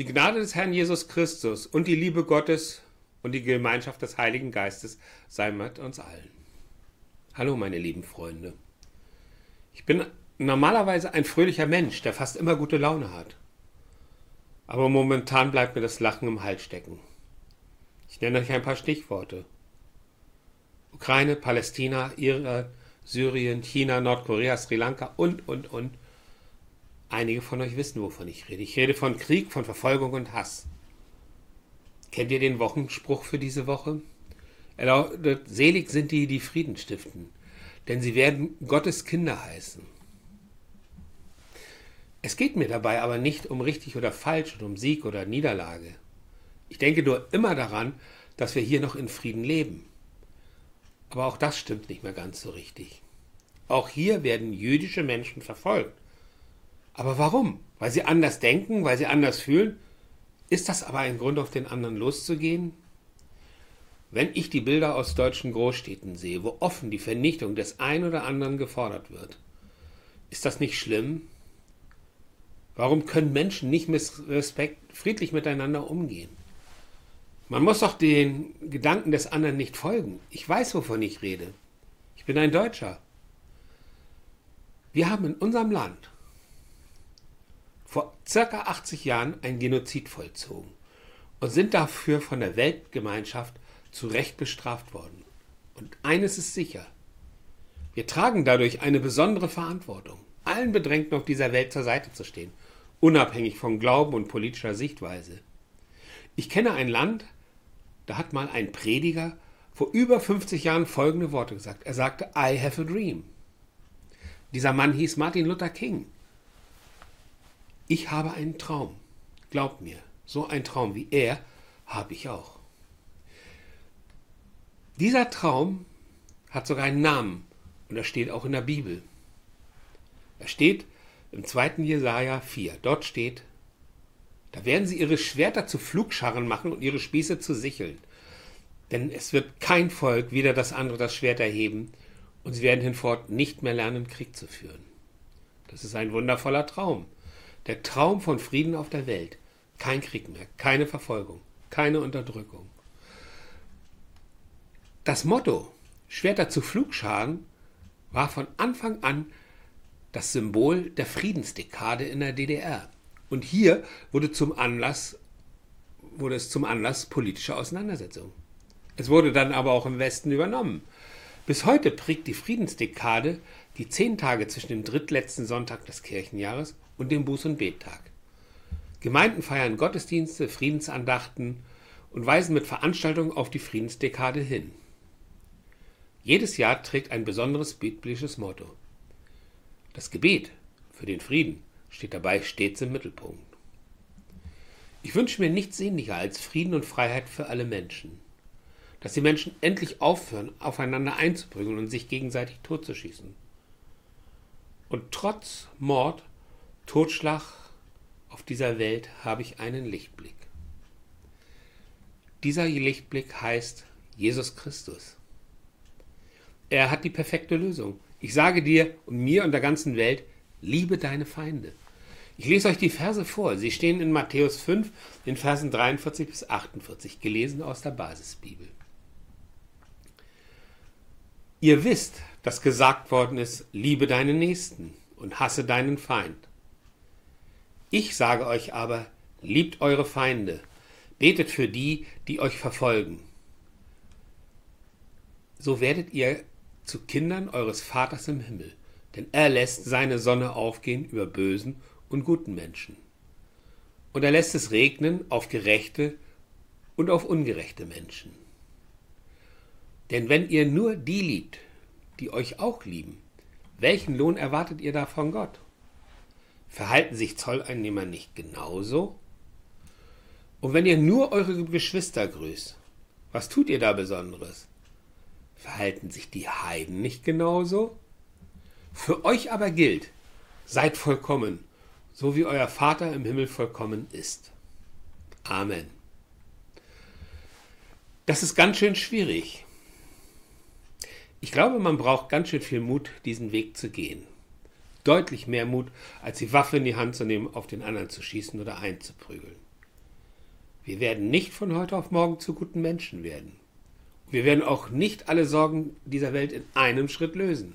Die Gnade des Herrn Jesus Christus und die Liebe Gottes und die Gemeinschaft des Heiligen Geistes sei mit uns allen. Hallo meine lieben Freunde. Ich bin normalerweise ein fröhlicher Mensch, der fast immer gute Laune hat. Aber momentan bleibt mir das Lachen im Hals stecken. Ich nenne euch ein paar Stichworte. Ukraine, Palästina, Iran, Syrien, China, Nordkorea, Sri Lanka und, und, und. Einige von euch wissen, wovon ich rede. Ich rede von Krieg, von Verfolgung und Hass. Kennt ihr den Wochenspruch für diese Woche? Er lautet, selig sind die, die Frieden stiften, denn sie werden Gottes Kinder heißen. Es geht mir dabei aber nicht um richtig oder falsch und um Sieg oder Niederlage. Ich denke nur immer daran, dass wir hier noch in Frieden leben. Aber auch das stimmt nicht mehr ganz so richtig. Auch hier werden jüdische Menschen verfolgt. Aber warum? Weil sie anders denken, weil sie anders fühlen? Ist das aber ein Grund, auf den anderen loszugehen? Wenn ich die Bilder aus deutschen Großstädten sehe, wo offen die Vernichtung des einen oder anderen gefordert wird, ist das nicht schlimm? Warum können Menschen nicht mit Respekt friedlich miteinander umgehen? Man muss doch den Gedanken des anderen nicht folgen. Ich weiß, wovon ich rede. Ich bin ein Deutscher. Wir haben in unserem Land vor circa 80 Jahren ein Genozid vollzogen und sind dafür von der Weltgemeinschaft zu Recht bestraft worden. Und eines ist sicher, wir tragen dadurch eine besondere Verantwortung, allen Bedrängten auf dieser Welt zur Seite zu stehen, unabhängig von Glauben und politischer Sichtweise. Ich kenne ein Land, da hat mal ein Prediger vor über 50 Jahren folgende Worte gesagt. Er sagte, I have a dream. Dieser Mann hieß Martin Luther King. Ich habe einen Traum. Glaubt mir, so ein Traum wie er habe ich auch. Dieser Traum hat sogar einen Namen und er steht auch in der Bibel. Er steht im 2. Jesaja 4. Dort steht: Da werden sie ihre Schwerter zu Flugscharren machen und ihre Spieße zu Sicheln. Denn es wird kein Volk wieder das andere das Schwert erheben und sie werden hinfort nicht mehr lernen, Krieg zu führen. Das ist ein wundervoller Traum. Der Traum von Frieden auf der Welt. Kein Krieg mehr, keine Verfolgung, keine Unterdrückung. Das Motto Schwerter zu Flugscharen war von Anfang an das Symbol der Friedensdekade in der DDR. Und hier wurde, zum Anlass, wurde es zum Anlass politischer Auseinandersetzungen. Es wurde dann aber auch im Westen übernommen. Bis heute prägt die Friedensdekade die zehn Tage zwischen dem drittletzten Sonntag des Kirchenjahres und dem Buß- und Bettag. Gemeinden feiern Gottesdienste, Friedensandachten und weisen mit Veranstaltungen auf die Friedensdekade hin. Jedes Jahr trägt ein besonderes biblisches Motto. Das Gebet für den Frieden steht dabei stets im Mittelpunkt. Ich wünsche mir nichts sehnlicher als Frieden und Freiheit für alle Menschen. Dass die Menschen endlich aufhören, aufeinander einzuprügeln und sich gegenseitig totzuschießen. Und trotz Mord, Totschlag auf dieser Welt habe ich einen Lichtblick. Dieser Lichtblick heißt Jesus Christus. Er hat die perfekte Lösung. Ich sage dir und mir und der ganzen Welt, liebe deine Feinde. Ich lese euch die Verse vor. Sie stehen in Matthäus 5, in Versen 43 bis 48, gelesen aus der Basisbibel. Ihr wisst, dass gesagt worden ist, liebe deinen Nächsten und hasse deinen Feind. Ich sage euch aber, liebt eure Feinde, betet für die, die euch verfolgen. So werdet ihr zu Kindern eures Vaters im Himmel, denn er lässt seine Sonne aufgehen über bösen und guten Menschen. Und er lässt es regnen auf gerechte und auf ungerechte Menschen. Denn wenn ihr nur die liebt, die euch auch lieben, welchen Lohn erwartet ihr da von Gott? Verhalten sich Zolleinnehmer nicht genauso? Und wenn ihr nur eure Geschwister grüßt, was tut ihr da Besonderes? Verhalten sich die Heiden nicht genauso? Für euch aber gilt, seid vollkommen, so wie euer Vater im Himmel vollkommen ist. Amen. Das ist ganz schön schwierig. Ich glaube, man braucht ganz schön viel Mut, diesen Weg zu gehen. Deutlich mehr Mut, als die Waffe in die Hand zu nehmen, auf den anderen zu schießen oder einzuprügeln. Wir werden nicht von heute auf morgen zu guten Menschen werden. Wir werden auch nicht alle Sorgen dieser Welt in einem Schritt lösen.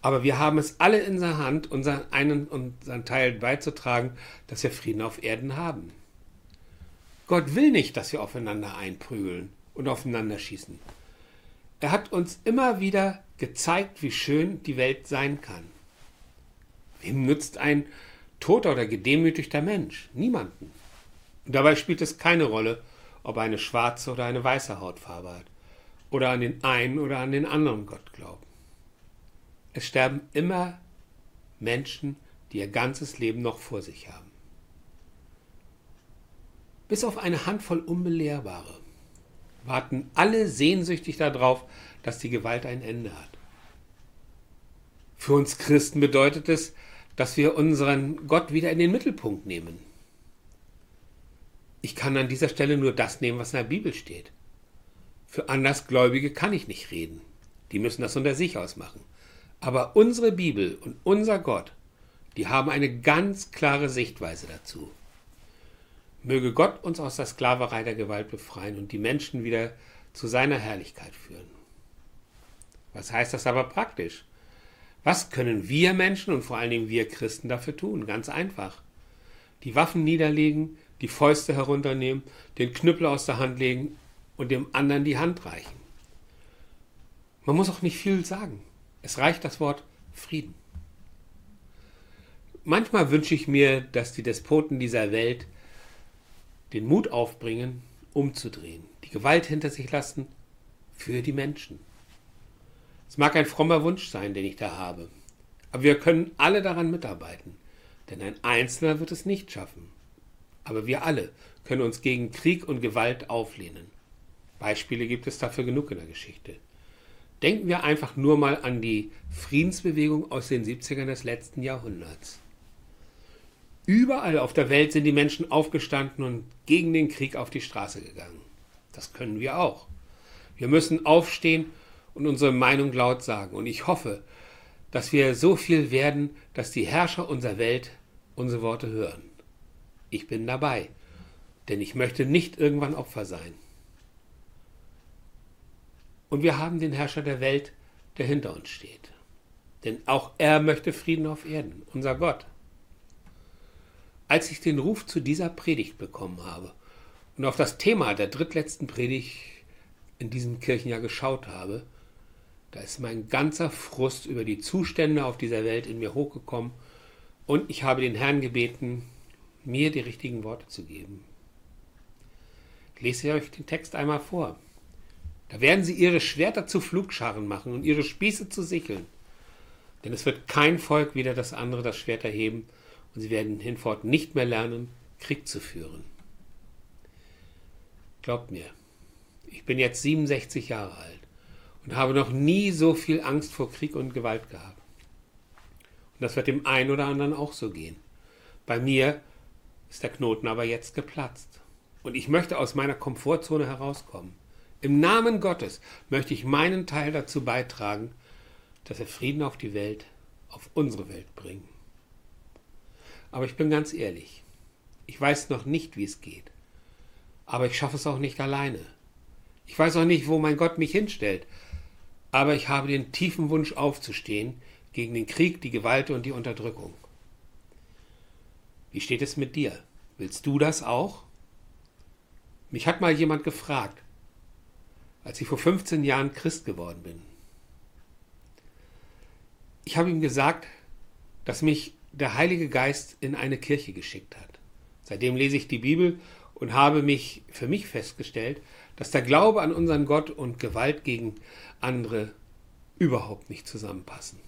Aber wir haben es alle in der Hand, unseren einen unseren Teil beizutragen, dass wir Frieden auf Erden haben. Gott will nicht, dass wir aufeinander einprügeln und aufeinander schießen. Er hat uns immer wieder gezeigt, wie schön die Welt sein kann. Wem nützt ein toter oder gedemütigter Mensch? Niemanden. Und dabei spielt es keine Rolle, ob eine schwarze oder eine weiße Hautfarbe hat, oder an den einen oder an den anderen Gott glauben. Es sterben immer Menschen, die ihr ganzes Leben noch vor sich haben. Bis auf eine Handvoll Unbelehrbare warten alle sehnsüchtig darauf, dass die Gewalt ein Ende hat. Für uns Christen bedeutet es, dass wir unseren Gott wieder in den Mittelpunkt nehmen. Ich kann an dieser Stelle nur das nehmen, was in der Bibel steht. Für Andersgläubige kann ich nicht reden. Die müssen das unter sich ausmachen. Aber unsere Bibel und unser Gott, die haben eine ganz klare Sichtweise dazu. Möge Gott uns aus der Sklaverei der Gewalt befreien und die Menschen wieder zu seiner Herrlichkeit führen. Was heißt das aber praktisch? Was können wir Menschen und vor allen Dingen wir Christen dafür tun? Ganz einfach. Die Waffen niederlegen, die Fäuste herunternehmen, den Knüppel aus der Hand legen und dem anderen die Hand reichen. Man muss auch nicht viel sagen. Es reicht das Wort Frieden. Manchmal wünsche ich mir, dass die Despoten dieser Welt den Mut aufbringen, umzudrehen, die Gewalt hinter sich lassen für die Menschen. Es mag ein frommer Wunsch sein, den ich da habe, aber wir können alle daran mitarbeiten, denn ein Einzelner wird es nicht schaffen. Aber wir alle können uns gegen Krieg und Gewalt auflehnen. Beispiele gibt es dafür genug in der Geschichte. Denken wir einfach nur mal an die Friedensbewegung aus den 70ern des letzten Jahrhunderts. Überall auf der Welt sind die Menschen aufgestanden und gegen den Krieg auf die Straße gegangen. Das können wir auch. Wir müssen aufstehen und unsere Meinung laut sagen. Und ich hoffe, dass wir so viel werden, dass die Herrscher unserer Welt unsere Worte hören. Ich bin dabei, denn ich möchte nicht irgendwann Opfer sein. Und wir haben den Herrscher der Welt, der hinter uns steht. Denn auch er möchte Frieden auf Erden, unser Gott. Als ich den Ruf zu dieser Predigt bekommen habe und auf das Thema der drittletzten Predigt in diesem Kirchenjahr geschaut habe, da ist mein ganzer Frust über die Zustände auf dieser Welt in mir hochgekommen und ich habe den Herrn gebeten, mir die richtigen Worte zu geben. Ich lese euch den Text einmal vor. Da werden sie ihre Schwerter zu Flugscharen machen und ihre Spieße zu Sicheln. Denn es wird kein Volk wieder das andere das Schwert erheben und sie werden hinfort nicht mehr lernen, Krieg zu führen. Glaubt mir, ich bin jetzt 67 Jahre alt und habe noch nie so viel Angst vor Krieg und Gewalt gehabt. Und das wird dem einen oder anderen auch so gehen. Bei mir ist der Knoten aber jetzt geplatzt. Und ich möchte aus meiner Komfortzone herauskommen. Im Namen Gottes möchte ich meinen Teil dazu beitragen, dass wir Frieden auf die Welt, auf unsere Welt bringen. Aber ich bin ganz ehrlich, ich weiß noch nicht, wie es geht. Aber ich schaffe es auch nicht alleine. Ich weiß auch nicht, wo mein Gott mich hinstellt. Aber ich habe den tiefen Wunsch aufzustehen gegen den Krieg, die Gewalt und die Unterdrückung. Wie steht es mit dir? Willst du das auch? Mich hat mal jemand gefragt, als ich vor 15 Jahren Christ geworden bin. Ich habe ihm gesagt, dass mich der Heilige Geist in eine Kirche geschickt hat. Seitdem lese ich die Bibel und habe mich für mich festgestellt, dass der Glaube an unseren Gott und Gewalt gegen andere überhaupt nicht zusammenpassen.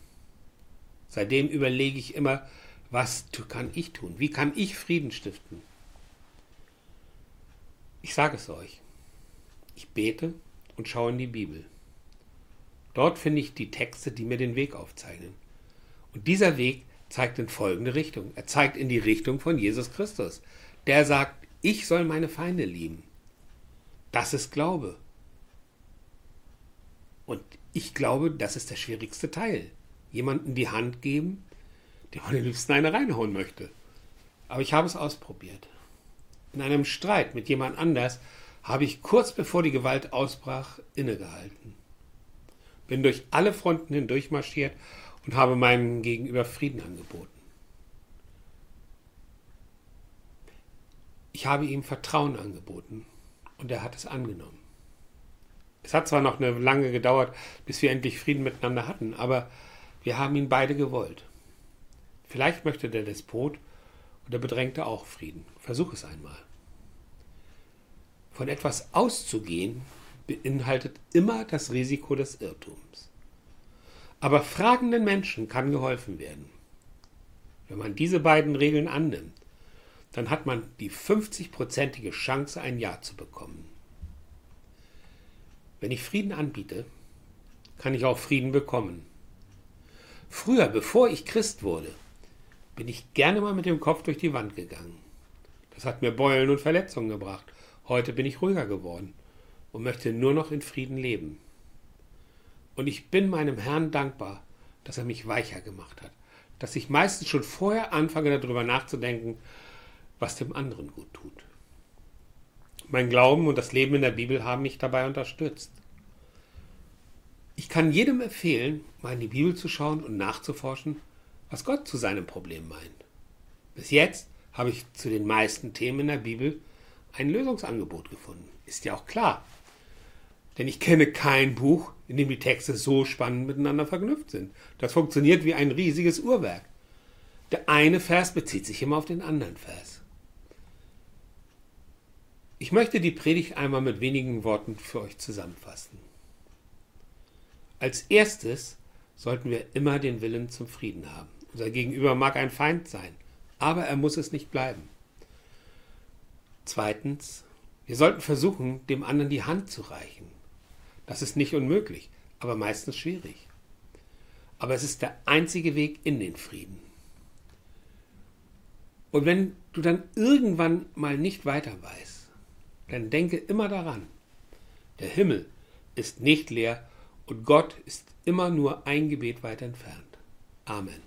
Seitdem überlege ich immer, was kann ich tun? Wie kann ich Frieden stiften? Ich sage es euch. Ich bete und schaue in die Bibel. Dort finde ich die Texte, die mir den Weg aufzeichnen. Und dieser Weg zeigt in folgende Richtung. Er zeigt in die Richtung von Jesus Christus. Der sagt, ich soll meine Feinde lieben. Das ist Glaube. Und ich glaube, das ist der schwierigste Teil. Jemanden die Hand geben, dem man am liebsten eine reinhauen möchte. Aber ich habe es ausprobiert. In einem Streit mit jemand anders habe ich kurz bevor die Gewalt ausbrach innegehalten. Bin durch alle Fronten hindurch marschiert und habe meinem Gegenüber Frieden angeboten. Ich habe ihm Vertrauen angeboten und er hat es angenommen. Es hat zwar noch eine lange gedauert, bis wir endlich Frieden miteinander hatten, aber wir haben ihn beide gewollt. Vielleicht möchte der Despot oder Bedrängte auch Frieden. Versuch es einmal. Von etwas auszugehen beinhaltet immer das Risiko des Irrtums. Aber fragenden Menschen kann geholfen werden. Wenn man diese beiden Regeln annimmt, dann hat man die 50-prozentige Chance, ein Ja zu bekommen. Wenn ich Frieden anbiete, kann ich auch Frieden bekommen. Früher, bevor ich Christ wurde, bin ich gerne mal mit dem Kopf durch die Wand gegangen. Das hat mir Beulen und Verletzungen gebracht. Heute bin ich ruhiger geworden und möchte nur noch in Frieden leben. Und ich bin meinem Herrn dankbar, dass er mich weicher gemacht hat, dass ich meistens schon vorher anfange darüber nachzudenken, was dem anderen gut tut. Mein Glauben und das Leben in der Bibel haben mich dabei unterstützt. Ich kann jedem empfehlen, mal in die Bibel zu schauen und nachzuforschen, was Gott zu seinem Problem meint. Bis jetzt habe ich zu den meisten Themen in der Bibel ein Lösungsangebot gefunden. Ist ja auch klar. Denn ich kenne kein Buch, in dem die Texte so spannend miteinander verknüpft sind. Das funktioniert wie ein riesiges Uhrwerk. Der eine Vers bezieht sich immer auf den anderen Vers. Ich möchte die Predigt einmal mit wenigen Worten für euch zusammenfassen. Als erstes sollten wir immer den Willen zum Frieden haben. Unser Gegenüber mag ein Feind sein, aber er muss es nicht bleiben. Zweitens, wir sollten versuchen, dem anderen die Hand zu reichen. Das ist nicht unmöglich, aber meistens schwierig. Aber es ist der einzige Weg in den Frieden. Und wenn du dann irgendwann mal nicht weiter weißt, dann denke immer daran, der Himmel ist nicht leer und Gott ist immer nur ein Gebet weit entfernt. Amen.